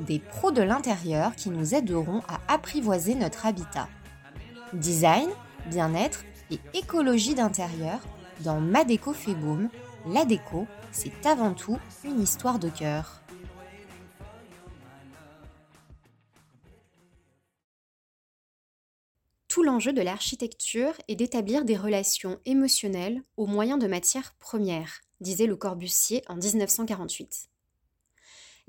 des pros de l'intérieur qui nous aideront à apprivoiser notre habitat. Design, bien-être et écologie d'intérieur dans Ma déco fait boom. La déco, c'est avant tout une histoire de cœur. Tout l'enjeu de l'architecture est d'établir des relations émotionnelles au moyen de matières premières, disait le Corbusier en 1948.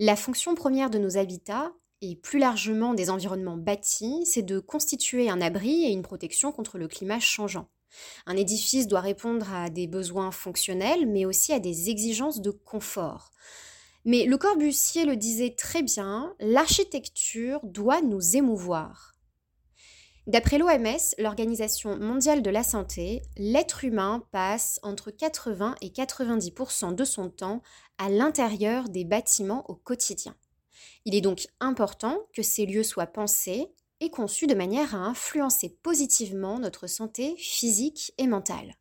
La fonction première de nos habitats, et plus largement des environnements bâtis, c'est de constituer un abri et une protection contre le climat changeant. Un édifice doit répondre à des besoins fonctionnels, mais aussi à des exigences de confort. Mais le Corbusier le disait très bien, l'architecture doit nous émouvoir. D'après l'OMS, l'Organisation mondiale de la santé, l'être humain passe entre 80 et 90% de son temps à l'intérieur des bâtiments au quotidien. Il est donc important que ces lieux soient pensés et conçus de manière à influencer positivement notre santé physique et mentale.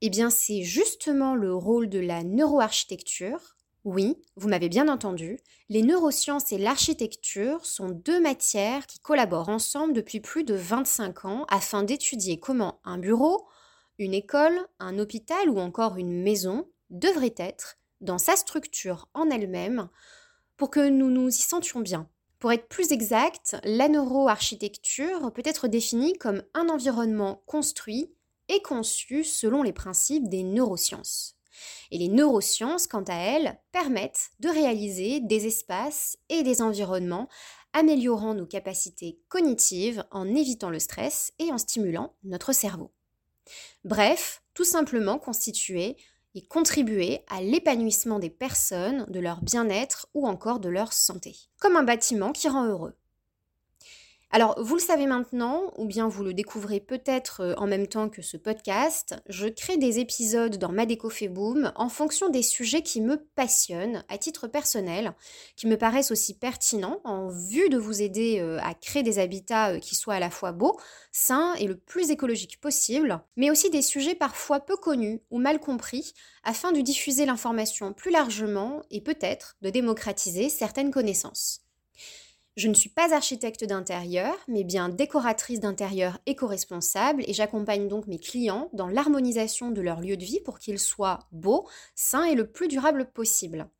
Eh bien, c'est justement le rôle de la neuroarchitecture oui, vous m'avez bien entendu, les neurosciences et l'architecture sont deux matières qui collaborent ensemble depuis plus de 25 ans afin d'étudier comment un bureau, une école, un hôpital ou encore une maison devrait être dans sa structure en elle-même pour que nous nous y sentions bien. Pour être plus exact, la neuroarchitecture peut être définie comme un environnement construit et conçu selon les principes des neurosciences. Et les neurosciences, quant à elles, permettent de réaliser des espaces et des environnements améliorant nos capacités cognitives en évitant le stress et en stimulant notre cerveau. Bref, tout simplement constituer et contribuer à l'épanouissement des personnes, de leur bien-être ou encore de leur santé, comme un bâtiment qui rend heureux. Alors, vous le savez maintenant, ou bien vous le découvrez peut-être euh, en même temps que ce podcast, je crée des épisodes dans Madeco fait boom en fonction des sujets qui me passionnent à titre personnel, qui me paraissent aussi pertinents en vue de vous aider euh, à créer des habitats euh, qui soient à la fois beaux, sains et le plus écologiques possible, mais aussi des sujets parfois peu connus ou mal compris afin de diffuser l'information plus largement et peut-être de démocratiser certaines connaissances. Je ne suis pas architecte d'intérieur, mais bien décoratrice d'intérieur éco-responsable et j'accompagne donc mes clients dans l'harmonisation de leur lieu de vie pour qu'ils soient beaux, sains et le plus durables possible.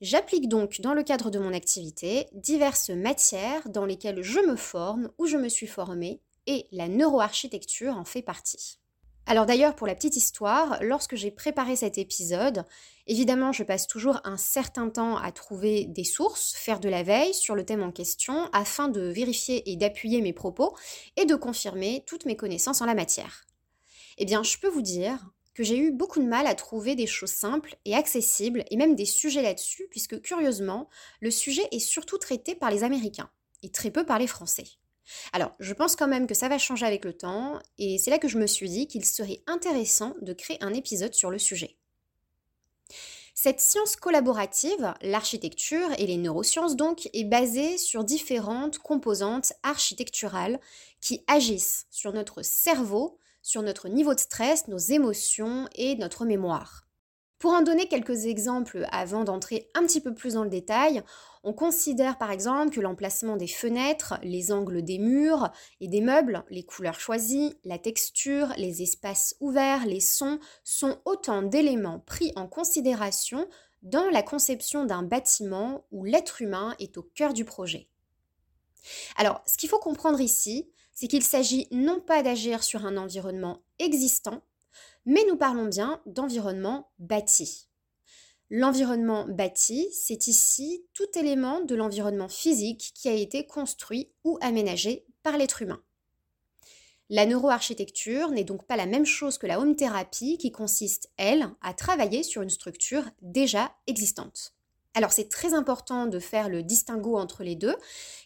J'applique donc dans le cadre de mon activité diverses matières dans lesquelles je me forme ou je me suis formée et la neuroarchitecture en fait partie. Alors d'ailleurs, pour la petite histoire, lorsque j'ai préparé cet épisode, évidemment, je passe toujours un certain temps à trouver des sources, faire de la veille sur le thème en question, afin de vérifier et d'appuyer mes propos et de confirmer toutes mes connaissances en la matière. Eh bien, je peux vous dire que j'ai eu beaucoup de mal à trouver des choses simples et accessibles, et même des sujets là-dessus, puisque curieusement, le sujet est surtout traité par les Américains, et très peu par les Français. Alors, je pense quand même que ça va changer avec le temps, et c'est là que je me suis dit qu'il serait intéressant de créer un épisode sur le sujet. Cette science collaborative, l'architecture et les neurosciences donc, est basée sur différentes composantes architecturales qui agissent sur notre cerveau, sur notre niveau de stress, nos émotions et notre mémoire. Pour en donner quelques exemples avant d'entrer un petit peu plus dans le détail, on considère par exemple que l'emplacement des fenêtres, les angles des murs et des meubles, les couleurs choisies, la texture, les espaces ouverts, les sons sont autant d'éléments pris en considération dans la conception d'un bâtiment où l'être humain est au cœur du projet. Alors, ce qu'il faut comprendre ici, c'est qu'il s'agit non pas d'agir sur un environnement existant, mais nous parlons bien d'environnement bâti. L'environnement bâti, c'est ici tout élément de l'environnement physique qui a été construit ou aménagé par l'être humain. La neuroarchitecture n'est donc pas la même chose que la home thérapie qui consiste, elle, à travailler sur une structure déjà existante. Alors c'est très important de faire le distinguo entre les deux,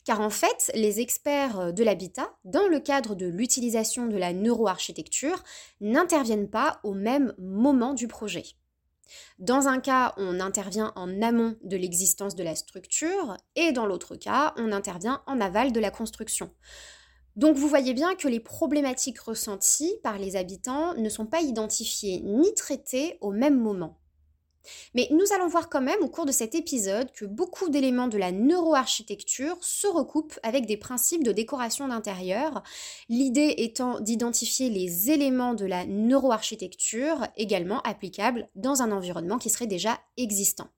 car en fait, les experts de l'habitat, dans le cadre de l'utilisation de la neuroarchitecture, n'interviennent pas au même moment du projet. Dans un cas, on intervient en amont de l'existence de la structure, et dans l'autre cas, on intervient en aval de la construction. Donc vous voyez bien que les problématiques ressenties par les habitants ne sont pas identifiées ni traitées au même moment. Mais nous allons voir quand même au cours de cet épisode que beaucoup d'éléments de la neuroarchitecture se recoupent avec des principes de décoration d'intérieur, l'idée étant d'identifier les éléments de la neuroarchitecture également applicables dans un environnement qui serait déjà existant.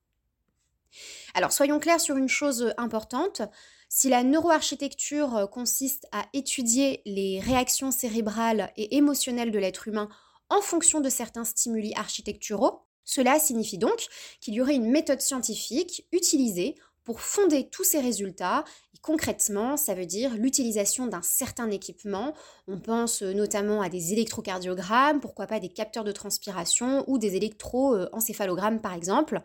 Alors soyons clairs sur une chose importante, si la neuroarchitecture consiste à étudier les réactions cérébrales et émotionnelles de l'être humain en fonction de certains stimuli architecturaux, cela signifie donc qu'il y aurait une méthode scientifique utilisée pour fonder tous ces résultats. Et concrètement, ça veut dire l'utilisation d'un certain équipement. On pense euh, notamment à des électrocardiogrammes, pourquoi pas des capteurs de transpiration ou des électroencéphalogrammes par exemple.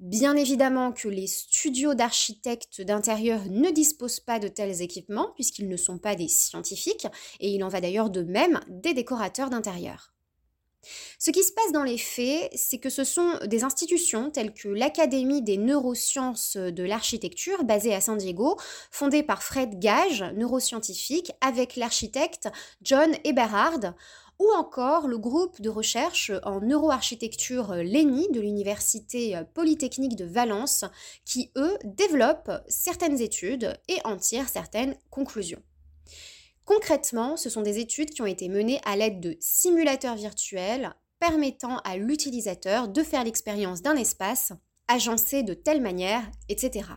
Bien évidemment que les studios d'architectes d'intérieur ne disposent pas de tels équipements puisqu'ils ne sont pas des scientifiques et il en va d'ailleurs de même des décorateurs d'intérieur. Ce qui se passe dans les faits, c'est que ce sont des institutions telles que l'Académie des neurosciences de l'architecture, basée à San Diego, fondée par Fred Gage, neuroscientifique, avec l'architecte John Eberhard, ou encore le groupe de recherche en neuroarchitecture LENI de l'Université Polytechnique de Valence, qui, eux, développent certaines études et en tirent certaines conclusions. Concrètement, ce sont des études qui ont été menées à l'aide de simulateurs virtuels permettant à l'utilisateur de faire l'expérience d'un espace agencé de telle manière, etc.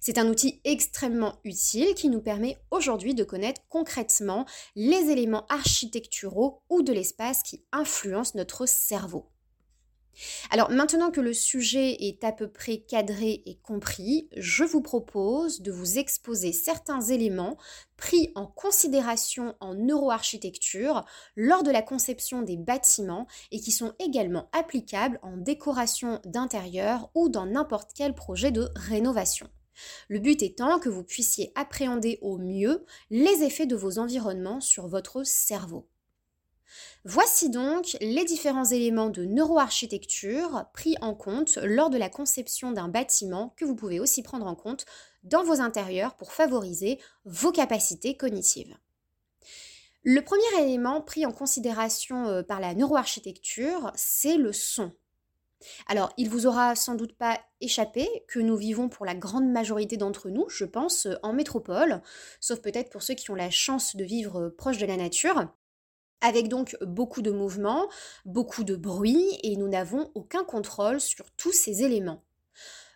C'est un outil extrêmement utile qui nous permet aujourd'hui de connaître concrètement les éléments architecturaux ou de l'espace qui influencent notre cerveau. Alors maintenant que le sujet est à peu près cadré et compris, je vous propose de vous exposer certains éléments pris en considération en neuroarchitecture lors de la conception des bâtiments et qui sont également applicables en décoration d'intérieur ou dans n'importe quel projet de rénovation. Le but étant que vous puissiez appréhender au mieux les effets de vos environnements sur votre cerveau. Voici donc les différents éléments de neuroarchitecture pris en compte lors de la conception d'un bâtiment que vous pouvez aussi prendre en compte dans vos intérieurs pour favoriser vos capacités cognitives. Le premier élément pris en considération euh, par la neuroarchitecture, c'est le son. Alors, il vous aura sans doute pas échappé que nous vivons pour la grande majorité d'entre nous, je pense, en métropole, sauf peut-être pour ceux qui ont la chance de vivre proche de la nature avec donc beaucoup de mouvements, beaucoup de bruit, et nous n'avons aucun contrôle sur tous ces éléments.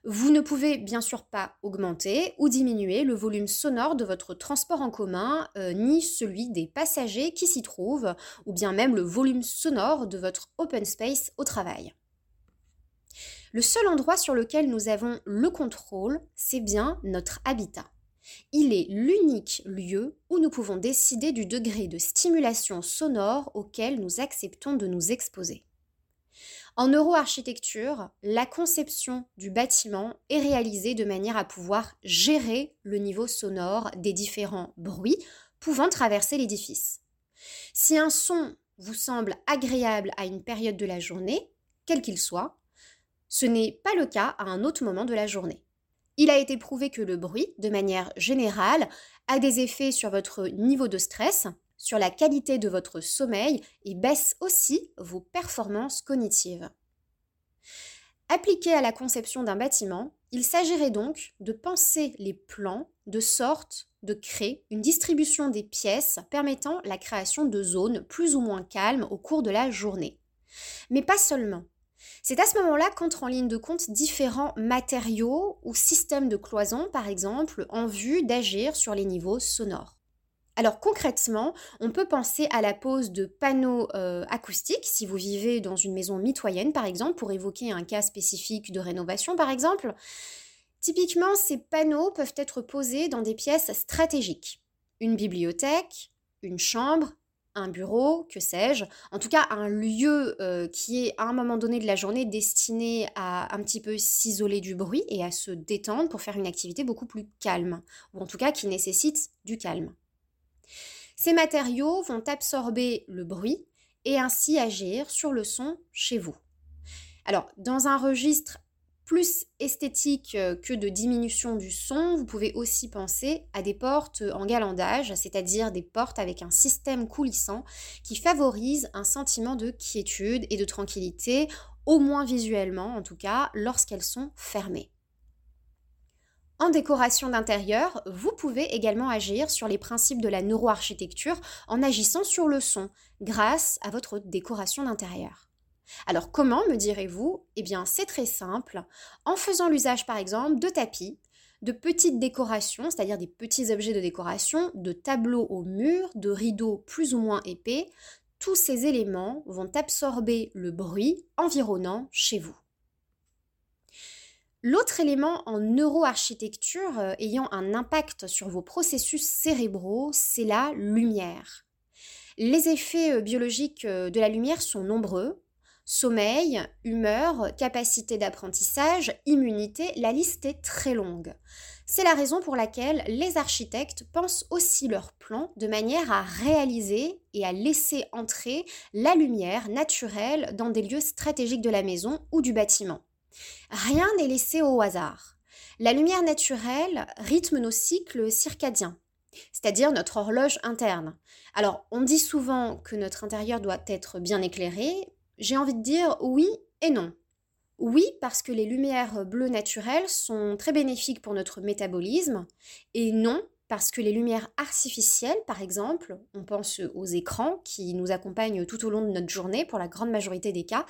Vous ne pouvez bien sûr pas augmenter ou diminuer le volume sonore de votre transport en commun, euh, ni celui des passagers qui s'y trouvent, ou bien même le volume sonore de votre open space au travail. Le seul endroit sur lequel nous avons le contrôle, c'est bien notre habitat. Il est l'unique lieu où nous pouvons décider du degré de stimulation sonore auquel nous acceptons de nous exposer. En neuroarchitecture, la conception du bâtiment est réalisée de manière à pouvoir gérer le niveau sonore des différents bruits pouvant traverser l'édifice. Si un son vous semble agréable à une période de la journée, quel qu'il soit, ce n'est pas le cas à un autre moment de la journée. Il a été prouvé que le bruit, de manière générale, a des effets sur votre niveau de stress, sur la qualité de votre sommeil et baisse aussi vos performances cognitives. Appliqué à la conception d'un bâtiment, il s'agirait donc de penser les plans de sorte de créer une distribution des pièces permettant la création de zones plus ou moins calmes au cours de la journée. Mais pas seulement. C'est à ce moment-là qu'entrent en ligne de compte différents matériaux ou systèmes de cloison, par exemple, en vue d'agir sur les niveaux sonores. Alors concrètement, on peut penser à la pose de panneaux euh, acoustiques si vous vivez dans une maison mitoyenne par exemple, pour évoquer un cas spécifique de rénovation par exemple. Typiquement, ces panneaux peuvent être posés dans des pièces stratégiques. Une bibliothèque, une chambre, un bureau, que sais-je, en tout cas un lieu euh, qui est à un moment donné de la journée destiné à un petit peu s'isoler du bruit et à se détendre pour faire une activité beaucoup plus calme, ou en tout cas qui nécessite du calme. Ces matériaux vont absorber le bruit et ainsi agir sur le son chez vous. Alors, dans un registre plus esthétique euh, que de diminution du son, vous pouvez aussi penser à des portes en galandage, c'est-à-dire des portes avec un système coulissant qui favorise un sentiment de quiétude et de tranquillité, au moins visuellement en tout cas, lorsqu'elles sont fermées. En décoration d'intérieur, vous pouvez également agir sur les principes de la neuroarchitecture en agissant sur le son grâce à votre décoration d'intérieur. Alors comment, me direz-vous? Eh bien c'est très simple, en faisant l'usage par exemple de tapis, de petites décorations, c'est-à-dire des petits objets de décoration, de tableaux au mur, de rideaux plus ou moins épais, tous ces éléments vont absorber le bruit environnant chez vous. L'autre élément en neuroarchitecture euh, ayant un impact sur vos processus cérébraux, c'est la lumière. Les effets euh, biologiques euh, de la lumière sont nombreux, Sommeil, humeur, capacité d'apprentissage, immunité, la liste est très longue. C'est la raison pour laquelle les architectes pensent aussi leur plan de manière à réaliser et à laisser entrer la lumière naturelle dans des lieux stratégiques de la maison ou du bâtiment. Rien n'est laissé au hasard. La lumière naturelle rythme nos cycles circadiens, c'est-à-dire notre horloge interne. Alors, on dit souvent que notre intérieur doit être bien éclairé, j'ai envie de dire oui et non. Oui, parce que les lumières bleues naturelles sont très bénéfiques pour notre métabolisme, et non, parce que les lumières artificielles, par exemple, on pense aux écrans qui nous accompagnent tout au long de notre journée pour la grande majorité des cas,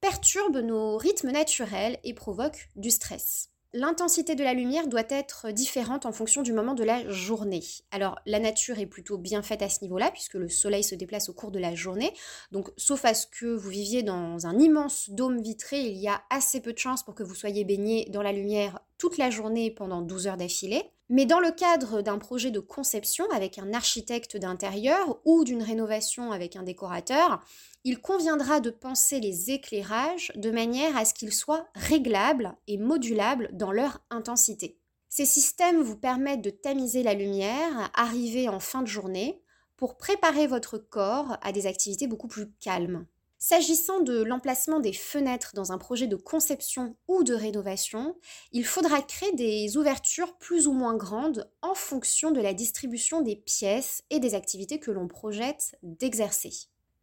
perturbent nos rythmes naturels et provoquent du stress. L'intensité de la lumière doit être différente en fonction du moment de la journée. Alors la nature est plutôt bien faite à ce niveau-là puisque le soleil se déplace au cours de la journée. Donc sauf à ce que vous viviez dans un immense dôme vitré, il y a assez peu de chances pour que vous soyez baigné dans la lumière toute la journée pendant 12 heures d'affilée. Mais dans le cadre d'un projet de conception avec un architecte d'intérieur ou d'une rénovation avec un décorateur, il conviendra de penser les éclairages de manière à ce qu'ils soient réglables et modulables dans leur intensité. Ces systèmes vous permettent de tamiser la lumière arrivée en fin de journée pour préparer votre corps à des activités beaucoup plus calmes. S'agissant de l'emplacement des fenêtres dans un projet de conception ou de rénovation, il faudra créer des ouvertures plus ou moins grandes en fonction de la distribution des pièces et des activités que l'on projette d'exercer.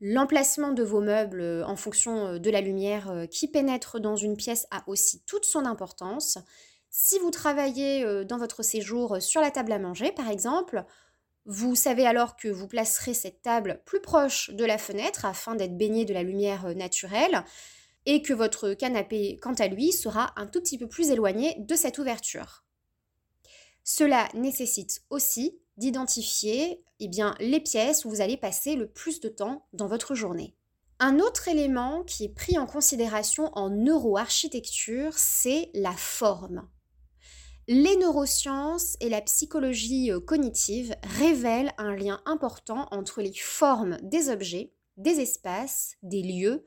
L'emplacement de vos meubles euh, en fonction euh, de la lumière euh, qui pénètre dans une pièce a aussi toute son importance. Si vous travaillez dans votre séjour sur la table à manger, par exemple, vous savez alors que vous placerez cette table plus proche de la fenêtre afin d'être baigné de la lumière naturelle et que votre canapé, quant à lui, sera un tout petit peu plus éloigné de cette ouverture. Cela nécessite aussi d'identifier eh les pièces où vous allez passer le plus de temps dans votre journée. Un autre élément qui est pris en considération en neuroarchitecture, c'est la forme. Les neurosciences et la psychologie euh, cognitive révèlent un lien important entre les formes des objets, des espaces, des lieux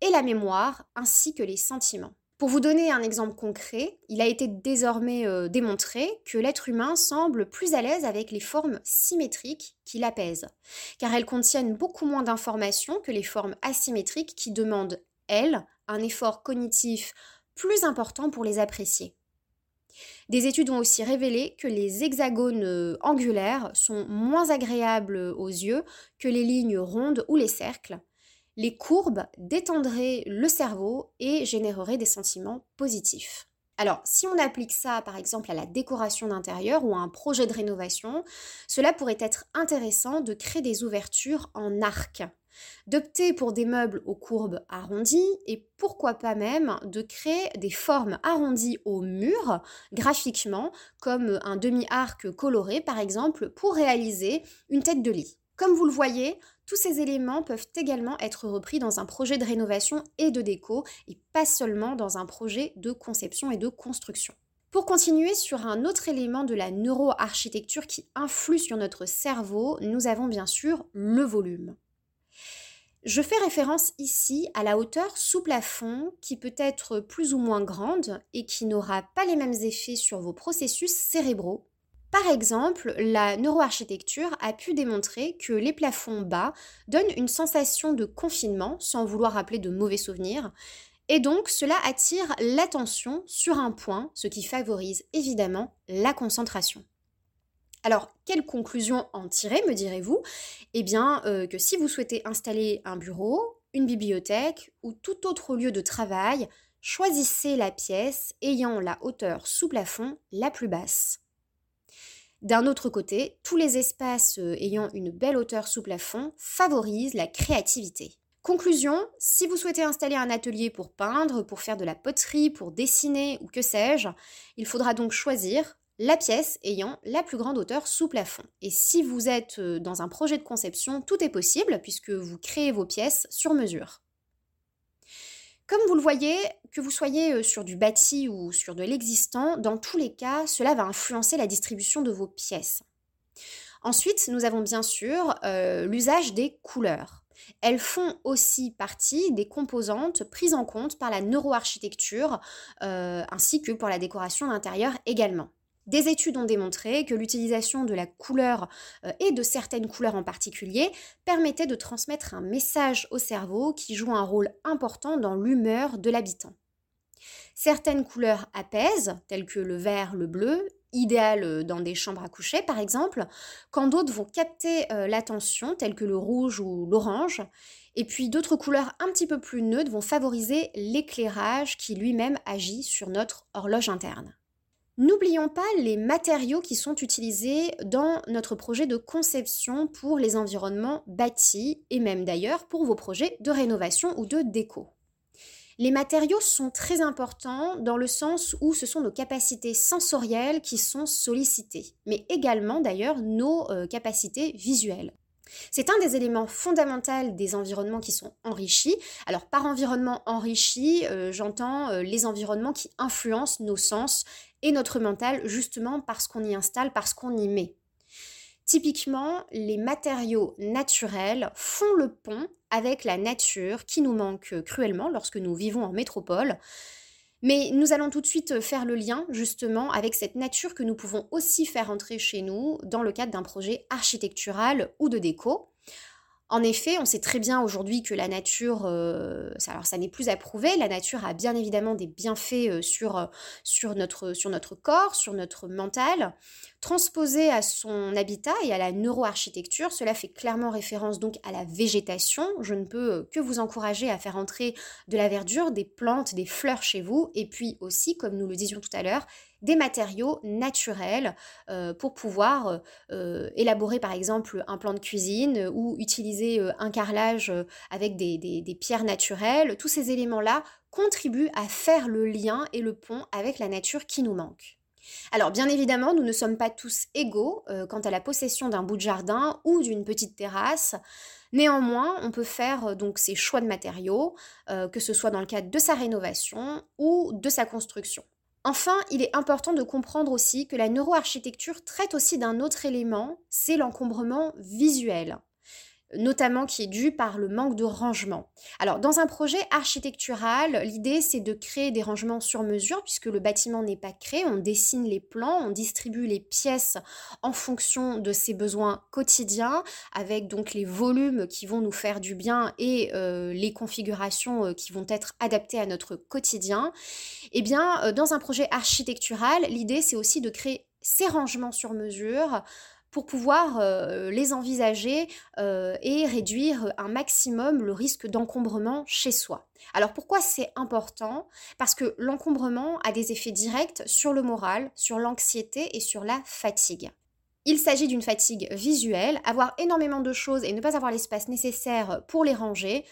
et la mémoire, ainsi que les sentiments. Pour vous donner un exemple concret, il a été désormais euh, démontré que l'être humain semble plus à l'aise avec les formes symétriques qui l'apaisent, car elles contiennent beaucoup moins d'informations que les formes asymétriques qui demandent, elles, un effort cognitif plus important pour les apprécier. Des études ont aussi révélé que les hexagones euh, angulaires sont moins agréables aux yeux que les lignes rondes ou les cercles. Les courbes détendraient le cerveau et généreraient des sentiments positifs. Alors, si on applique ça par exemple à la décoration d'intérieur ou à un projet de rénovation, cela pourrait être intéressant de créer des ouvertures en arc d'opter pour des meubles aux courbes arrondies et pourquoi pas même de créer des formes arrondies au mur graphiquement comme un demi-arc coloré par exemple pour réaliser une tête de lit. Comme vous le voyez, tous ces éléments peuvent également être repris dans un projet de rénovation et de déco et pas seulement dans un projet de conception et de construction. Pour continuer sur un autre élément de la neuroarchitecture qui influe sur notre cerveau, nous avons bien sûr le volume. Je fais référence ici à la hauteur sous plafond qui peut être plus ou moins grande et qui n'aura pas les mêmes effets sur vos processus cérébraux. Par exemple, la neuroarchitecture a pu démontrer que les plafonds bas donnent une sensation de confinement, sans vouloir rappeler de mauvais souvenirs, et donc cela attire l'attention sur un point, ce qui favorise évidemment la concentration. Alors, quelle conclusion en tirer, me direz-vous? Eh bien, euh, que si vous souhaitez installer un bureau, une bibliothèque ou tout autre lieu de travail, choisissez la pièce ayant la hauteur sous plafond la plus basse. D'un autre côté, tous les espaces euh, ayant une belle hauteur sous plafond favorisent la créativité. Conclusion, si vous souhaitez installer un atelier pour peindre, pour faire de la poterie, pour dessiner ou que sais-je, il faudra donc choisir la pièce ayant la plus grande hauteur sous plafond. Et si vous êtes euh, dans un projet de conception, tout est possible puisque vous créez vos pièces sur mesure. Comme vous le voyez, que vous soyez euh, sur du bâti ou sur de l'existant, dans tous les cas, cela va influencer la distribution de vos pièces. Ensuite, nous avons bien sûr euh, l'usage des couleurs. Elles font aussi partie des composantes prises en compte par la neuroarchitecture, ainsi que pour la décoration d'intérieur également. Des études ont démontré que l'utilisation de la couleur euh, et de certaines couleurs en particulier permettait de transmettre un message au cerveau qui joue un rôle important dans l'humeur de l'habitant. Certaines couleurs apaisent, telles que le vert, le bleu, idéal euh, dans des chambres à coucher par exemple, quand d'autres vont capter euh, l'attention, telles que le rouge ou l'orange, et puis d'autres couleurs un petit peu plus neutres vont favoriser l'éclairage qui lui-même agit sur notre horloge interne. N'oublions pas les matériaux qui sont utilisés dans notre projet de conception pour les environnements bâtis et même d'ailleurs pour vos projets de rénovation ou de déco. Les matériaux sont très importants dans le sens où ce sont nos capacités sensorielles qui sont sollicitées, mais également d'ailleurs nos euh, capacités visuelles. C'est un des éléments fondamentaux des environnements qui sont enrichis. Alors par environnement enrichi, euh, j'entends euh, les environnements qui influencent nos sens et notre mental justement parce qu'on y installe, parce qu'on y met. Typiquement, les matériaux naturels font le pont avec la nature qui nous manque cruellement lorsque nous vivons en métropole. Mais nous allons tout de suite faire le lien justement avec cette nature que nous pouvons aussi faire entrer chez nous dans le cadre d'un projet architectural ou de déco. En effet, on sait très bien aujourd'hui que la nature, euh, alors ça n'est plus à prouver, la nature a bien évidemment des bienfaits euh, sur, euh, sur, notre, sur notre corps, sur notre mental. Transposé à son habitat et à la neuroarchitecture, cela fait clairement référence donc à la végétation. Je ne peux que vous encourager à faire entrer de la verdure, des plantes, des fleurs chez vous, et puis aussi, comme nous le disions tout à l'heure, des matériaux naturels euh, pour pouvoir euh, euh, élaborer par exemple un plan de cuisine ou utiliser un carrelage avec des, pierres naturelles. Tous ces éléments-là contribuent à faire le lien et le pont avec la nature qui nous manque. Alors bien évidemment, nous ne sommes pas tous égaux quant à la possession d'un bout de jardin ou d'une petite terrasse. Néanmoins, on peut faire donc ses choix de matériaux, que ce soit dans le cadre de sa rénovation ou de sa construction. Enfin, il est important de comprendre aussi que la neuroarchitecture traite aussi d'un autre élément, c'est l'encombrement visuel notamment qui est dû par le manque de rangement. Alors, dans un projet architectural, l'idée c'est de créer des rangements sur mesure puisque le bâtiment n'est pas créé, on dessine les plans, on distribue les pièces en fonction de ses besoins quotidiens avec donc les volumes qui vont nous faire du bien et euh, les configurations euh, qui vont être adaptées à notre quotidien. Eh bien, euh, dans un projet architectural, l'idée c'est aussi de créer ces rangements sur mesure pour pouvoir euh, les envisager euh, et réduire un maximum le risque d'encombrement chez soi. Alors pourquoi c'est important? Parce que l'encombrement a des effets directs sur le moral, sur l'anxiété et sur la fatigue. Il s'agit d'une fatigue visuelle, avoir énormément de choses et ne pas avoir l'espace nécessaire pour les ranger.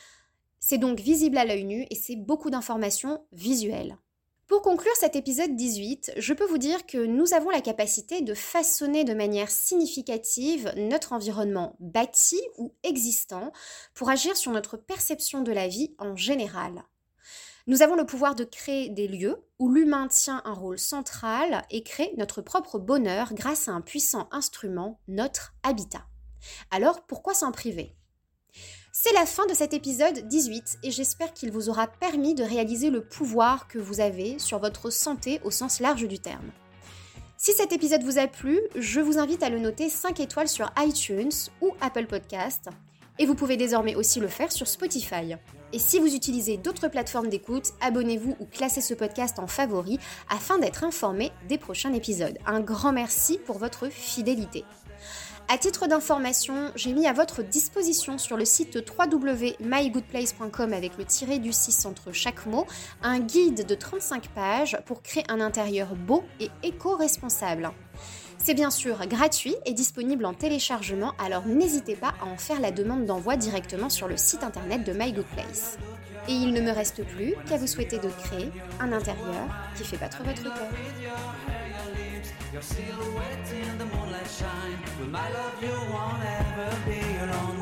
C'est donc visible à l'œil nu et c'est beaucoup d'informations visuelles. Pour conclure cet épisode 18, je peux vous dire que nous avons la capacité de façonner de manière significative notre environnement bâti ou existant pour agir sur notre perception de la vie en général. Nous avons le pouvoir de créer des lieux où l'humain tient un rôle central et crée notre propre bonheur grâce à un puissant instrument, notre habitat. Alors pourquoi s'en priver? C'est la fin de cet épisode 18 et j'espère qu'il vous aura permis de réaliser le pouvoir que vous avez sur votre santé au sens large du terme. Si cet épisode vous a plu, je vous invite à le noter 5 étoiles sur iTunes ou Apple Podcast et vous pouvez désormais aussi le faire sur Spotify. Et si vous utilisez d'autres plateformes d'écoute, abonnez-vous ou classez ce podcast en favori afin d'être informé des prochains épisodes. Un grand merci pour votre fidélité. À titre d'information, j'ai mis à votre disposition sur le site www.mygoodplace.com avec le tiré du 6 entre chaque mot un guide de 35 pages pour créer un intérieur beau et éco-responsable. C'est bien sûr gratuit et disponible en téléchargement, alors n'hésitez pas à en faire la demande d'envoi directement sur le site internet de My Good Place. Et il ne me reste plus qu'à vous souhaiter de créer un intérieur qui fait battre votre cœur. My love, you won't ever be alone.